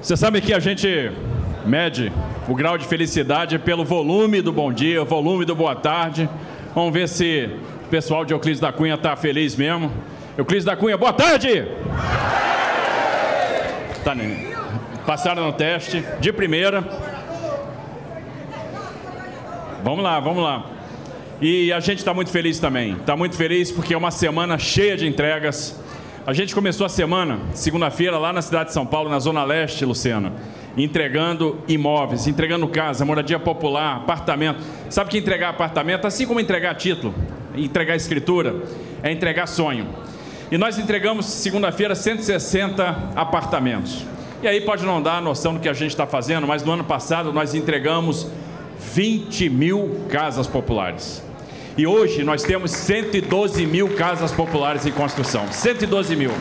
Você sabe que a gente mede o grau de felicidade pelo volume do bom dia, volume do boa tarde. Vamos ver se o pessoal de Euclides da Cunha está feliz mesmo. Euclides da Cunha, boa tarde! Tá, né? Passaram no teste de primeira. Vamos lá, vamos lá. E a gente está muito feliz também. Está muito feliz porque é uma semana cheia de entregas. A gente começou a semana, segunda-feira, lá na cidade de São Paulo, na Zona Leste, Luciana, entregando imóveis, entregando casa, moradia popular, apartamento. Sabe que entregar apartamento, assim como entregar título, entregar escritura, é entregar sonho. E nós entregamos, segunda-feira, 160 apartamentos. E aí pode não dar a noção do que a gente está fazendo, mas no ano passado nós entregamos 20 mil casas populares. E hoje nós temos 112 mil casas populares em construção. 112 mil.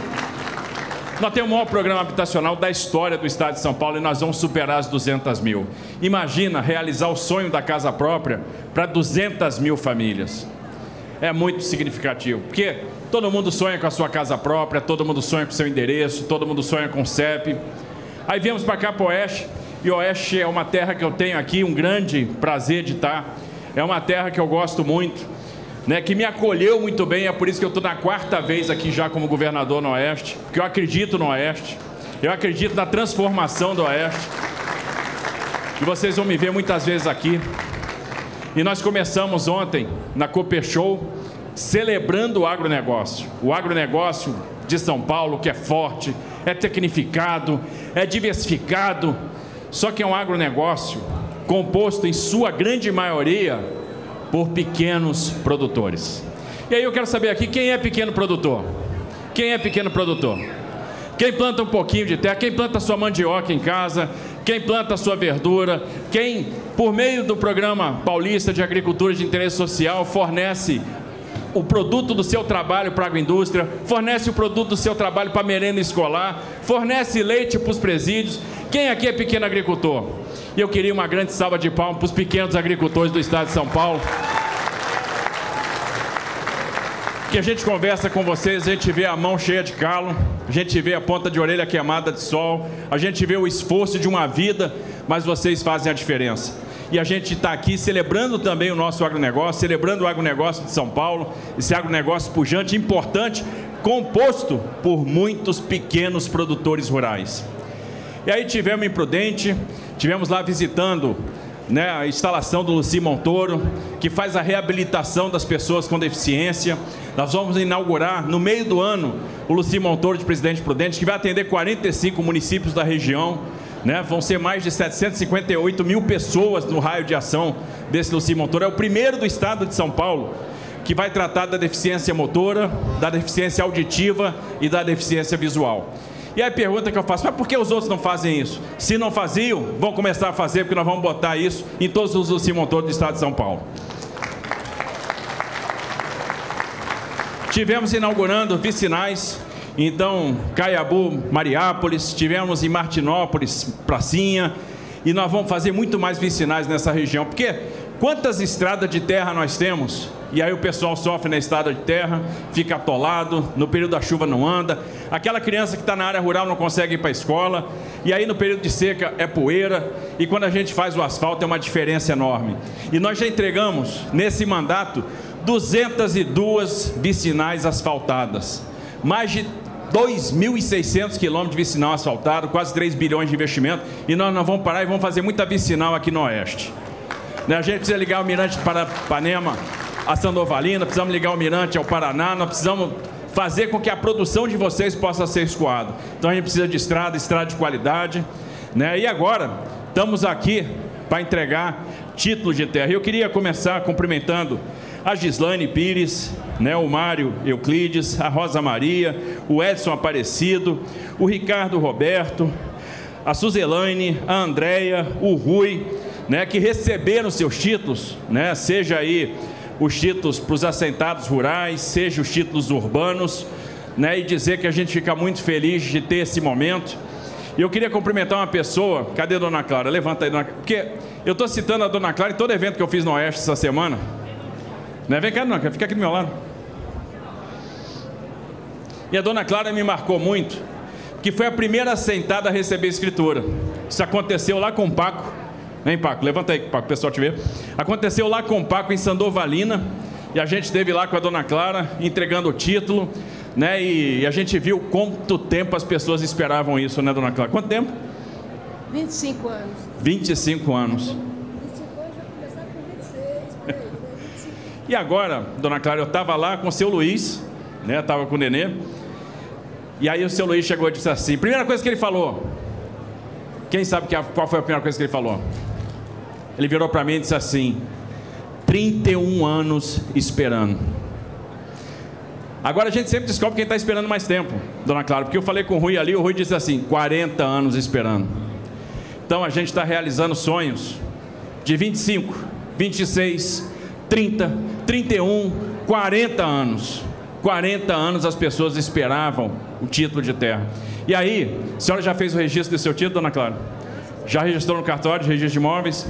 Nós temos o maior programa habitacional da história do estado de São Paulo e nós vamos superar as 200 mil. Imagina realizar o sonho da casa própria para 200 mil famílias. É muito significativo, porque todo mundo sonha com a sua casa própria, todo mundo sonha com o seu endereço, todo mundo sonha com o CEP. Aí viemos para cá para Oeste, e Oeste é uma terra que eu tenho aqui um grande prazer de estar é uma terra que eu gosto muito, né, que me acolheu muito bem, é por isso que eu estou na quarta vez aqui já como governador no Oeste, porque eu acredito no Oeste, eu acredito na transformação do Oeste. E vocês vão me ver muitas vezes aqui. E nós começamos ontem na Cooper Show celebrando o agronegócio. O agronegócio de São Paulo, que é forte, é tecnificado, é diversificado, só que é um agronegócio composto em sua grande maioria por pequenos produtores. E aí eu quero saber aqui quem é pequeno produtor? Quem é pequeno produtor? Quem planta um pouquinho de terra, quem planta sua mandioca em casa, quem planta sua verdura, quem, por meio do programa paulista de agricultura de interesse social, fornece o produto do seu trabalho para a agroindústria, fornece o produto do seu trabalho para a merenda escolar, fornece leite para os presídios. Quem aqui é pequeno agricultor? E eu queria uma grande salva de palmas para os pequenos agricultores do estado de São Paulo. Que a gente conversa com vocês, a gente vê a mão cheia de calo, a gente vê a ponta de orelha queimada de sol, a gente vê o esforço de uma vida, mas vocês fazem a diferença. E a gente está aqui celebrando também o nosso agronegócio, celebrando o agronegócio de São Paulo, esse agronegócio pujante, importante, composto por muitos pequenos produtores rurais. E aí tivemos Imprudente, tivemos lá visitando né, a instalação do Luci Montoro, que faz a reabilitação das pessoas com deficiência. Nós vamos inaugurar no meio do ano o Luci Montoro de Presidente Prudente, que vai atender 45 municípios da região. Né? Vão ser mais de 758 mil pessoas no raio de ação desse Luci Montoro. É o primeiro do estado de São Paulo que vai tratar da deficiência motora, da deficiência auditiva e da deficiência visual. E aí a pergunta que eu faço, mas por que os outros não fazem isso? Se não faziam, vão começar a fazer, porque nós vamos botar isso em todos os Simon do estado de São Paulo. Tivemos inaugurando vicinais, então Caiabu, Mariápolis, tivemos em Martinópolis, Pracinha, e nós vamos fazer muito mais vicinais nessa região, porque quantas estradas de terra nós temos e aí o pessoal sofre na estrada de terra, fica atolado, no período da chuva não anda. Aquela criança que está na área rural não consegue ir para a escola, e aí no período de seca é poeira, e quando a gente faz o asfalto é uma diferença enorme. E nós já entregamos, nesse mandato, 202 vicinais asfaltadas, mais de 2.600 quilômetros de vicinal asfaltado, quase 3 bilhões de investimento, e nós não vamos parar e vamos fazer muita vicinal aqui no Oeste. Né, a gente precisa ligar o Mirante para Panema, a Sandovalina, precisamos ligar o Mirante ao Paraná, nós precisamos fazer com que a produção de vocês possa ser escoada. Então a gente precisa de estrada, estrada de qualidade, né? E agora estamos aqui para entregar títulos de terra. Eu queria começar cumprimentando a Gislaine Pires, né, o Mário Euclides, a Rosa Maria, o Edson Aparecido, o Ricardo Roberto, a Suzelaine, a Andréia, o Rui, né, que receberam seus títulos, né, seja aí os títulos para os assentados rurais, seja os títulos urbanos, né, e dizer que a gente fica muito feliz de ter esse momento. E eu queria cumprimentar uma pessoa, cadê a dona Clara? Levanta aí, dona Porque eu estou citando a dona Clara em todo evento que eu fiz no Oeste essa semana. Né? Vem cá, Clara, fica aqui do meu lado. E a dona Clara me marcou muito, que foi a primeira sentada a receber a escritura. Isso aconteceu lá com o Paco. Vem, Paco, levanta aí, Paco, o pessoal te ver. Aconteceu lá com o Paco em Sandovalina. E a gente esteve lá com a dona Clara entregando o título. Né? E, a gente viu quanto tempo as pessoas esperavam isso, né, dona Clara? Quanto tempo? 25 anos. 25 anos. E agora, dona Clara, eu estava lá com o seu Luiz, né? Estava com o Nenê. E aí o seu Luiz chegou e disse assim: primeira coisa que ele falou. Quem sabe qual foi a primeira coisa que ele falou? Ele virou para mim e disse assim: 31 anos esperando. Agora a gente sempre descobre quem está esperando mais tempo, dona Clara, porque eu falei com o Rui ali, o Rui disse assim: 40 anos esperando. Então a gente está realizando sonhos de 25, 26, 30, 31, 40 anos. 40 anos as pessoas esperavam o título de terra. E aí, a senhora já fez o registro do seu título, dona Clara? Já registrou no cartório de registro de imóveis?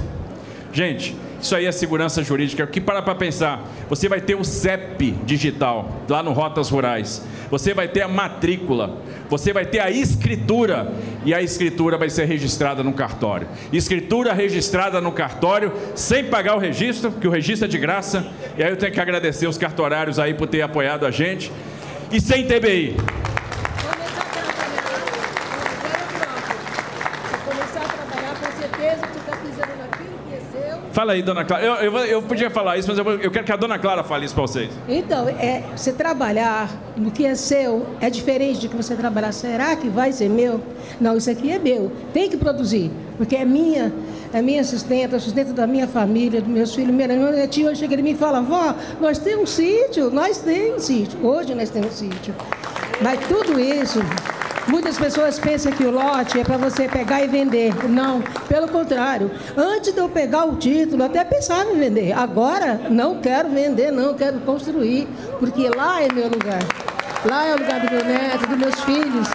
Gente, isso aí é segurança jurídica. Que para para pensar, você vai ter o CEP digital lá no Rotas Rurais. Você vai ter a matrícula, você vai ter a escritura e a escritura vai ser registrada no cartório. Escritura registrada no cartório sem pagar o registro, que o registro é de graça. E aí eu tenho que agradecer os cartorários aí por ter apoiado a gente. E sem TBI. Fala aí, dona Clara. Eu, eu, eu, podia falar isso, mas eu, eu quero que a dona Clara fale isso para vocês. Então, é, você trabalhar no que é seu é diferente de que você trabalhar. Será que vai ser meu? Não, isso aqui é meu. Tem que produzir, porque é minha, é minha assistente, é sustento da minha família, dos meus filhos. Meu netinho hoje chega e me fala: vó, nós temos um sítio, nós temos um sítio. Hoje nós temos um sítio. Mas tudo isso Muitas pessoas pensam que o lote é para você pegar e vender. Não, pelo contrário. Antes de eu pegar o título, até pensava em vender. Agora, não quero vender, não, quero construir, porque lá é meu lugar. Lá é o lugar do meu neto, dos meus filhos.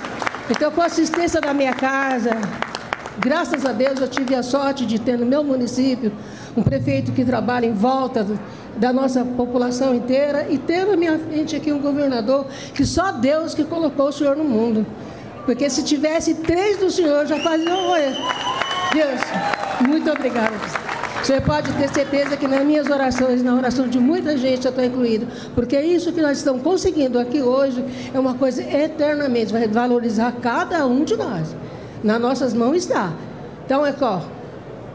Então, com a assistência da minha casa, graças a Deus eu tive a sorte de ter no meu município um prefeito que trabalha em volta do, da nossa população inteira e ter na minha frente aqui um governador que só Deus que colocou o senhor no mundo. Porque se tivesse três do Senhor, já fazia oi. Deus, muito obrigada. Você pode ter certeza que nas minhas orações, na oração de muita gente, eu estou incluído. Porque isso que nós estamos conseguindo aqui hoje é uma coisa eternamente, vai valorizar cada um de nós. Nas nossas mãos está. Então é ó,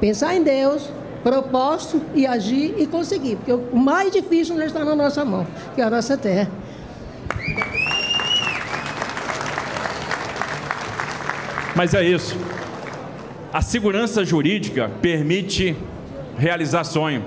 pensar em Deus, propósito e agir e conseguir. Porque o mais difícil não está na nossa mão, que é a nossa terra. Mas é isso. A segurança jurídica permite realizar sonho.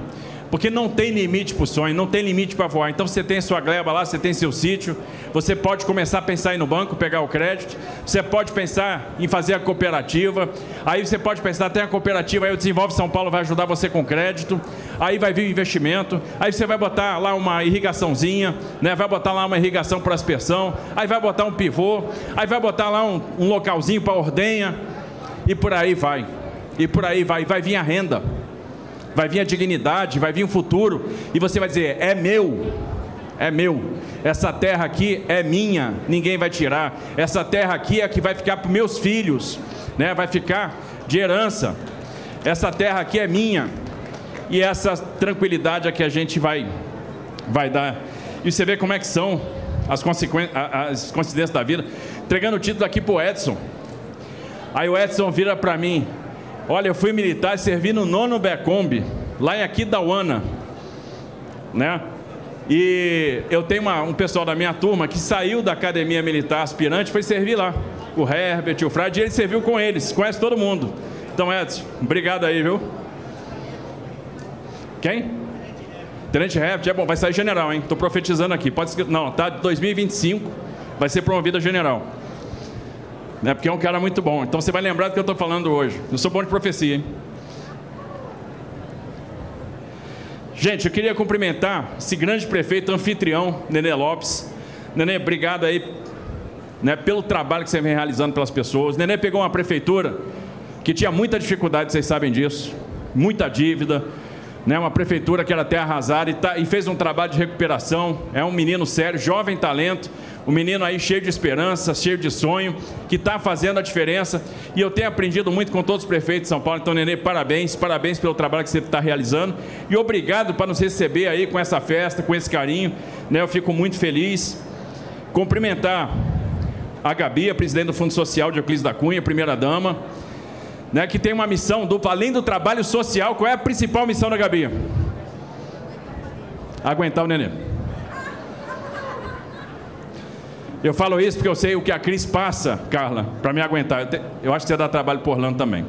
Porque não tem limite para o sonho, não tem limite para voar. Então você tem sua gleba lá, você tem seu sítio, você pode começar a pensar em ir no banco, pegar o crédito, você pode pensar em fazer a cooperativa, aí você pode pensar, tem a cooperativa, aí o Desenvolve São Paulo vai ajudar você com crédito, aí vai vir o investimento, aí você vai botar lá uma irrigaçãozinha, né? vai botar lá uma irrigação para aspersão, aí vai botar um pivô, aí vai botar lá um, um localzinho para ordenha, e por aí vai, e por aí vai, vai vir a renda vai vir a dignidade, vai vir o futuro, e você vai dizer: é meu, é meu, essa terra aqui é minha, ninguém vai tirar, essa terra aqui é a que vai ficar para meus filhos, né? vai ficar de herança, essa terra aqui é minha, e essa tranquilidade é que a gente vai, vai dar. E você vê como é que são as, as coincidências da vida. Entregando o título aqui para o Edson. Aí o Edson vira para mim, Olha, eu fui militar e servi no nono Becombi, lá em Aquidauana, né? E eu tenho uma, um pessoal da minha turma que saiu da academia militar aspirante, foi servir lá. O Herbert, o Frade, ele serviu com eles, conhece todo mundo. Então, Edson, obrigado aí, viu? Quem? Tenente Herbert, é bom, vai sair general, hein? Estou profetizando aqui. Pode Não, tá 2025, vai ser promovido a general né? porque é um cara muito bom. Então você vai lembrar do que eu estou falando hoje. Eu sou bom de profecia, hein? Gente, eu queria cumprimentar esse grande prefeito anfitrião, Nenê Lopes. Nenê, obrigado aí né, pelo trabalho que você vem realizando pelas pessoas. Nenê pegou uma prefeitura que tinha muita dificuldade, vocês sabem disso, muita dívida, né, uma prefeitura que era terra arrasada e, tá, e fez um trabalho de recuperação. É um menino sério, jovem talento, um menino aí cheio de esperança, cheio de sonho, que está fazendo a diferença. E eu tenho aprendido muito com todos os prefeitos de São Paulo. Então, Nenê, parabéns, parabéns pelo trabalho que você está realizando. E obrigado por nos receber aí com essa festa, com esse carinho. Né? Eu fico muito feliz. Cumprimentar a Gabi, a presidente do Fundo Social de Euclides da Cunha, primeira dama, né, que tem uma missão dupla, além do trabalho social, qual é a principal missão da Gabi? Aguentar o neném. Eu falo isso porque eu sei o que a Cris passa, Carla, para me aguentar. Eu, te, eu, acho que você dá trabalho por Orlando também.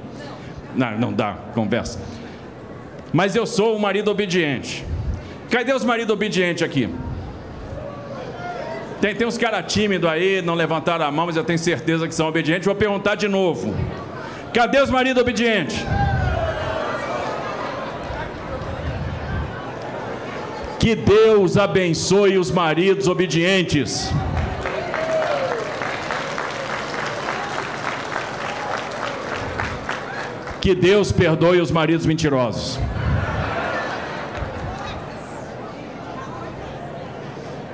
Não, não dá, conversa. Mas eu sou o marido obediente. Cadê os maridos obedientes aqui? Tem, tem uns caras tímidos aí, não levantaram a mão, mas eu tenho certeza que são obedientes. Vou perguntar de novo. Cadê os maridos obedientes? Que Deus abençoe os maridos obedientes. Que Deus perdoe os maridos mentirosos.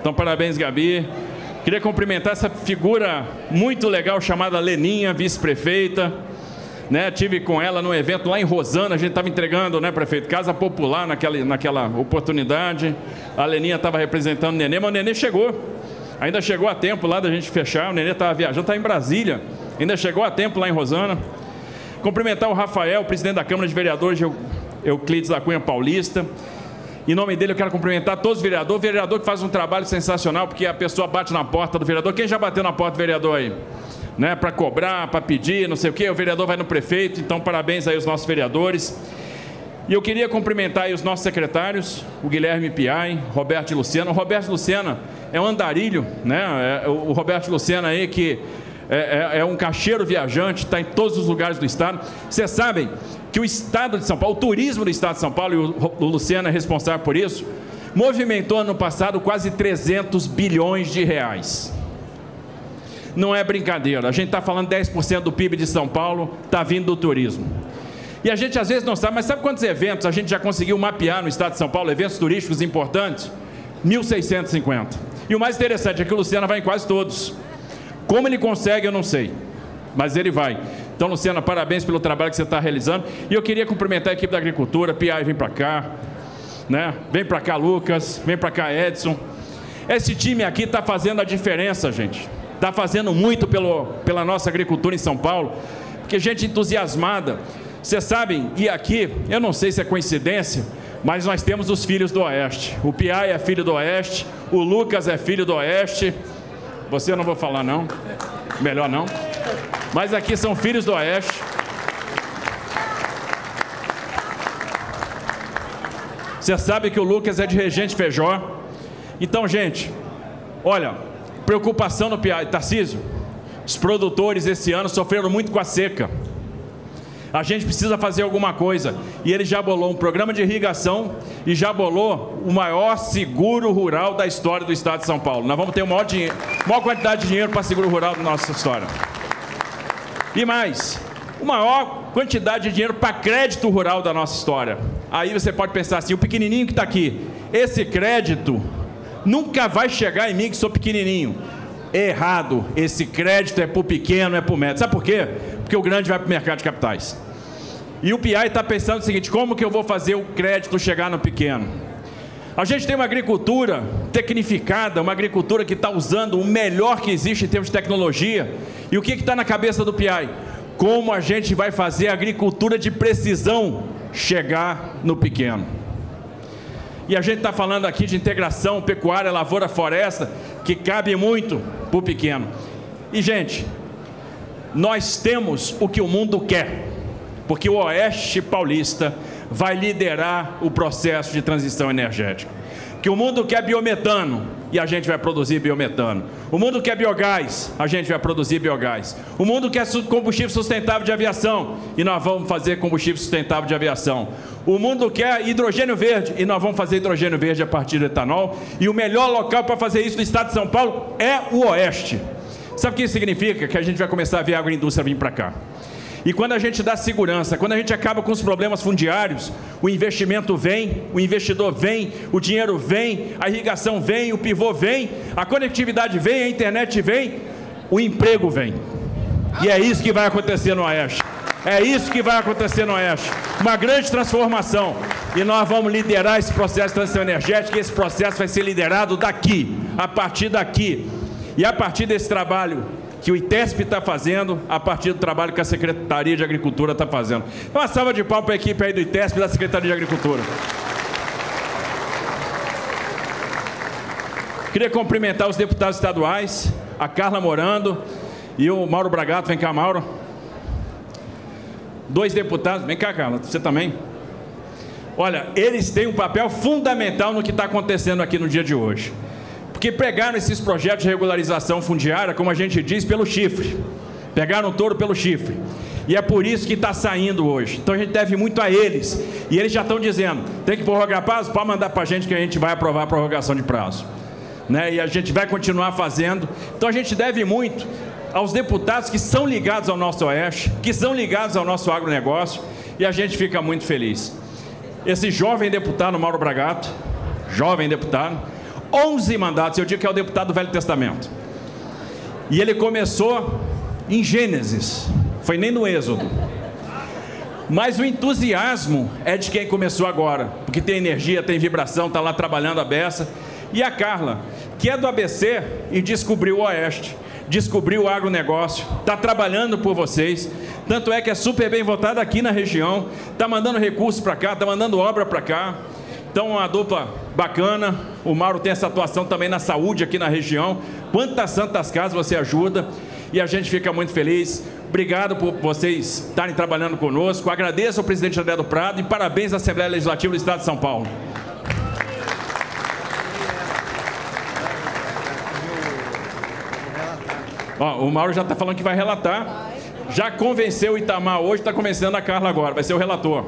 Então, parabéns, Gabi. Queria cumprimentar essa figura muito legal chamada Leninha, vice-prefeita. Né, tive com ela no evento lá em Rosana, a gente estava entregando, né, prefeito, Casa Popular naquela, naquela oportunidade. A Leninha estava representando o Nenê, mas o Nenê chegou. Ainda chegou a tempo lá da gente fechar. O Nenê estava viajando, estava em Brasília. Ainda chegou a tempo lá em Rosana. Cumprimentar o Rafael, presidente da Câmara de Vereadores de Euclides da Cunha Paulista. Em nome dele, eu quero cumprimentar todos os vereadores. O vereador que faz um trabalho sensacional, porque a pessoa bate na porta do vereador. Quem já bateu na porta do vereador aí? Né, para cobrar, para pedir, não sei o quê. O vereador vai no prefeito. Então, parabéns aí aos nossos vereadores. E eu queria cumprimentar aí os nossos secretários, o Guilherme Piai, Roberto Luciano. O Roberto Luciana é um andarilho, né? É o Roberto Luciana aí que é, é, é um cacheiro viajante, está em todos os lugares do estado. Vocês sabem que o estado de São Paulo, o turismo do estado de São Paulo, e o, o Luciano é responsável por isso, movimentou ano passado quase 300 bilhões de reais. Não é brincadeira, a gente está falando 10% do PIB de São Paulo está vindo do turismo. E a gente às vezes não sabe, mas sabe quantos eventos a gente já conseguiu mapear no estado de São Paulo, eventos turísticos importantes? 1.650. E o mais interessante é que o Luciano vai em quase todos. Como ele consegue, eu não sei, mas ele vai. Então, Luciana, parabéns pelo trabalho que você está realizando. E eu queria cumprimentar a equipe da agricultura. Piai, vem para cá. Né? Vem para cá, Lucas. Vem para cá, Edson. Esse time aqui está fazendo a diferença, gente. Está fazendo muito pelo, pela nossa agricultura em São Paulo. Porque gente entusiasmada. Vocês sabem, e aqui, eu não sei se é coincidência, mas nós temos os filhos do Oeste. O Piai é filho do Oeste, o Lucas é filho do Oeste. Você eu não vou falar não. Melhor não. Mas aqui são filhos do Oeste. Você sabe que o Lucas é de Regente Feijó. Então, gente, olha, preocupação no. Tarcísio, os produtores esse ano sofreram muito com a seca. A gente precisa fazer alguma coisa. E ele já bolou um programa de irrigação e já bolou o maior seguro rural da história do estado de São Paulo. Nós vamos ter uma maior, dinheiro, maior quantidade de dinheiro para seguro rural da nossa história. E mais, uma maior quantidade de dinheiro para crédito rural da nossa história. Aí você pode pensar assim: o pequenininho que está aqui, esse crédito nunca vai chegar em mim que sou pequenininho. Errado, esse crédito é para o pequeno, é para o médio. Sabe por quê? porque o grande vai para o mercado de capitais. E o PI está pensando o seguinte: como que eu vou fazer o crédito chegar no pequeno? A gente tem uma agricultura tecnificada, uma agricultura que está usando o melhor que existe em termos de tecnologia. E o que está na cabeça do PI? Como a gente vai fazer a agricultura de precisão chegar no pequeno? E a gente está falando aqui de integração pecuária, lavoura, floresta, que cabe muito para o pequeno. E, gente, nós temos o que o mundo quer, porque o Oeste Paulista vai liderar o processo de transição energética. Que o mundo quer biometano e a gente vai produzir biometano. O mundo quer biogás, a gente vai produzir biogás. O mundo quer combustível sustentável de aviação e nós vamos fazer combustível sustentável de aviação. O mundo quer hidrogênio verde e nós vamos fazer hidrogênio verde a partir do etanol. E o melhor local para fazer isso no estado de São Paulo é o Oeste. Sabe o que isso significa? Que a gente vai começar a ver a agroindústria vir para cá. E quando a gente dá segurança, quando a gente acaba com os problemas fundiários, o investimento vem, o investidor vem, o dinheiro vem, a irrigação vem, o pivô vem, a conectividade vem, a internet vem, o emprego vem. E é isso que vai acontecer no Oeste. É isso que vai acontecer no Oeste. Uma grande transformação. E nós vamos liderar esse processo de transição energética. E esse processo vai ser liderado daqui, a partir daqui. E a partir desse trabalho que o ITESP está fazendo, a partir do trabalho que a Secretaria de Agricultura está fazendo. Então, uma salva de palmas para a equipe aí do ITESP da Secretaria de Agricultura. Queria cumprimentar os deputados estaduais, a Carla Morando e o Mauro Bragato. Vem cá, Mauro. Dois deputados. Vem cá, Carla, você também. Olha, eles têm um papel fundamental no que está acontecendo aqui no dia de hoje. Porque pegaram esses projetos de regularização fundiária, como a gente diz, pelo chifre. Pegaram o touro pelo chifre. E é por isso que está saindo hoje. Então a gente deve muito a eles. E eles já estão dizendo: tem que prorrogar prazo? Pode mandar para a gente que a gente vai aprovar a prorrogação de prazo. Né? E a gente vai continuar fazendo. Então a gente deve muito aos deputados que são ligados ao nosso Oeste, que são ligados ao nosso agronegócio. E a gente fica muito feliz. Esse jovem deputado, Mauro Bragato, jovem deputado, 11 mandatos, eu digo que é o deputado do Velho Testamento. E ele começou em Gênesis, foi nem no Êxodo. Mas o entusiasmo é de quem começou agora, porque tem energia, tem vibração, está lá trabalhando a beça. E a Carla, que é do ABC e descobriu o Oeste, descobriu o agronegócio, está trabalhando por vocês. Tanto é que é super bem votada aqui na região, está mandando recursos para cá, está mandando obra para cá. Então, uma dupla bacana. O Mauro tem essa atuação também na saúde aqui na região. Quantas santas casas você ajuda? E a gente fica muito feliz. Obrigado por vocês estarem trabalhando conosco. Agradeço ao presidente André do Prado e parabéns à Assembleia Legislativa do Estado de São Paulo. Ó, o Mauro já está falando que vai relatar. Já convenceu o Itamar hoje, está convencendo a Carla agora. Vai ser o relator.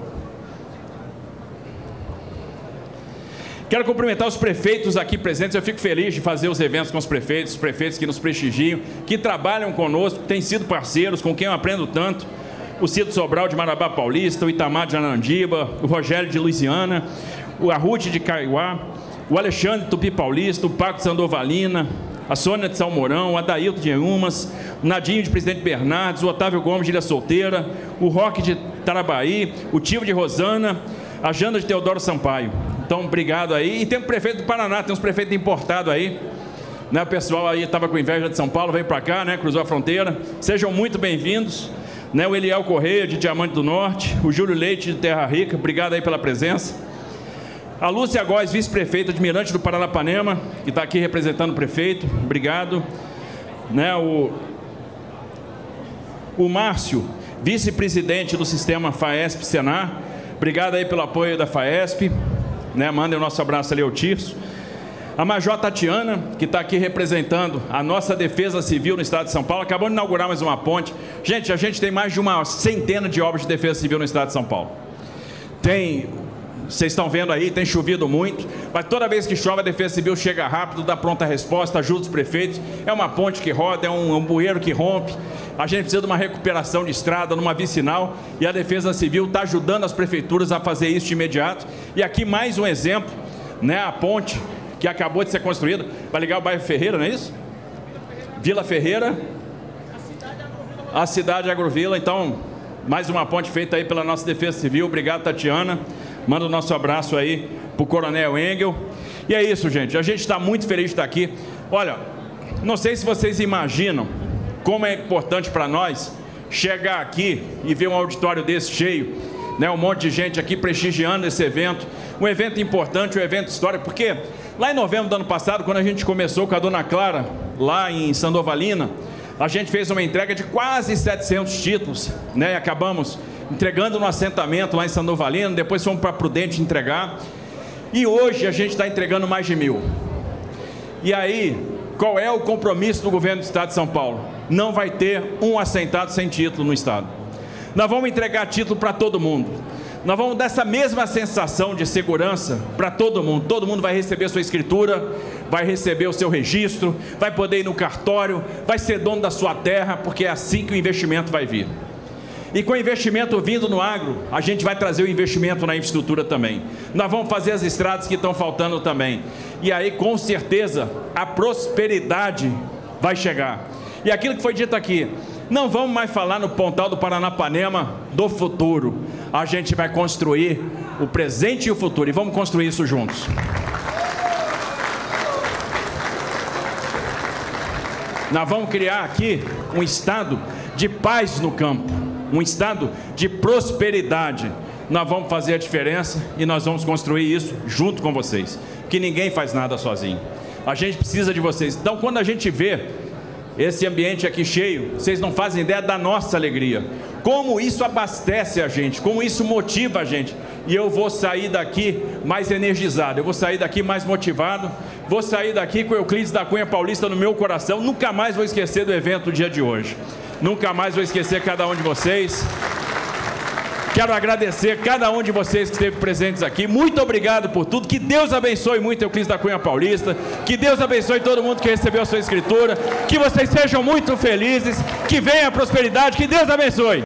Quero cumprimentar os prefeitos aqui presentes. Eu fico feliz de fazer os eventos com os prefeitos, os prefeitos que nos prestigiam, que trabalham conosco, têm sido parceiros, com quem eu aprendo tanto. O Cito Sobral de Marabá Paulista, o Itamar de Anandiba, o Rogério de Luisiana, o Arrute de Caiuá, o Alexandre Tupi Paulista, o Paco de Sandovalina, a Sônia de Salmourão, o Adailton de Eumas, o Nadinho de Presidente Bernardes, o Otávio Gomes de Ilha Solteira, o Roque de Tarabaí, o Tio de Rosana, a Janda de Teodoro Sampaio. Então, obrigado aí. E tem o prefeito do Paraná, tem uns prefeitos importados aí. Né, o pessoal aí estava com inveja de São Paulo, veio para cá, né, cruzou a fronteira. Sejam muito bem-vindos. Né, o Eliel Correia, de Diamante do Norte. O Júlio Leite, de Terra Rica. Obrigado aí pela presença. A Lúcia Góes, vice-prefeita de Mirante do Paranapanema, que está aqui representando o prefeito. Obrigado. Né, o, o Márcio, vice-presidente do sistema FAESP-Senar. Obrigado aí pelo apoio da FAESP né? Mandem o nosso abraço ali ao Tirso. A Major Tatiana, que está aqui representando a nossa defesa civil no estado de São Paulo, acabou de inaugurar mais uma ponte. Gente, a gente tem mais de uma centena de obras de defesa civil no estado de São Paulo. Tem, vocês estão vendo aí, tem chovido muito, mas toda vez que chove a defesa civil chega rápido, dá pronta resposta, ajuda os prefeitos. É uma ponte que roda, é um, um bueiro que rompe. A gente precisa de uma recuperação de estrada, numa vicinal, e a Defesa Civil está ajudando as prefeituras a fazer isso de imediato. E aqui mais um exemplo, né, a ponte que acabou de ser construída, vai ligar o bairro Ferreira, não é isso? Vila Ferreira, a cidade Agrovila, então, mais uma ponte feita aí pela nossa Defesa Civil. Obrigado, Tatiana. Manda o nosso abraço aí para o Coronel Engel. E é isso, gente. A gente está muito feliz de estar aqui. Olha, não sei se vocês imaginam como é importante para nós chegar aqui e ver um auditório desse cheio, né, um monte de gente aqui prestigiando esse evento, um evento importante, um evento histórico, porque lá em novembro do ano passado, quando a gente começou com a Dona Clara, lá em Sandovalina, a gente fez uma entrega de quase 700 títulos, né, e acabamos entregando no assentamento lá em Sandovalina, depois fomos para Prudente entregar, e hoje a gente está entregando mais de mil. E aí, qual é o compromisso do governo do Estado de São Paulo? não vai ter um assentado sem título no Estado. Nós vamos entregar título para todo mundo. Nós vamos dar essa mesma sensação de segurança para todo mundo. Todo mundo vai receber sua escritura, vai receber o seu registro, vai poder ir no cartório, vai ser dono da sua terra, porque é assim que o investimento vai vir. E com investimento vindo no agro, a gente vai trazer o investimento na infraestrutura também. Nós vamos fazer as estradas que estão faltando também. E aí, com certeza, a prosperidade vai chegar. E aquilo que foi dito aqui, não vamos mais falar no Pontal do Paranapanema do futuro. A gente vai construir o presente e o futuro. E vamos construir isso juntos. Nós vamos criar aqui um estado de paz no campo, um estado de prosperidade. Nós vamos fazer a diferença e nós vamos construir isso junto com vocês. Que ninguém faz nada sozinho. A gente precisa de vocês. Então, quando a gente vê esse ambiente aqui cheio, vocês não fazem ideia da nossa alegria. Como isso abastece a gente, como isso motiva a gente. E eu vou sair daqui mais energizado, eu vou sair daqui mais motivado, vou sair daqui com o Euclides da Cunha Paulista no meu coração. Nunca mais vou esquecer do evento do dia de hoje. Nunca mais vou esquecer cada um de vocês. Quero agradecer cada um de vocês que esteve presentes aqui. Muito obrigado por tudo. Que Deus abençoe muito Euclides da Cunha Paulista. Que Deus abençoe todo mundo que recebeu a sua escritura. Que vocês sejam muito felizes. Que venha a prosperidade. Que Deus abençoe.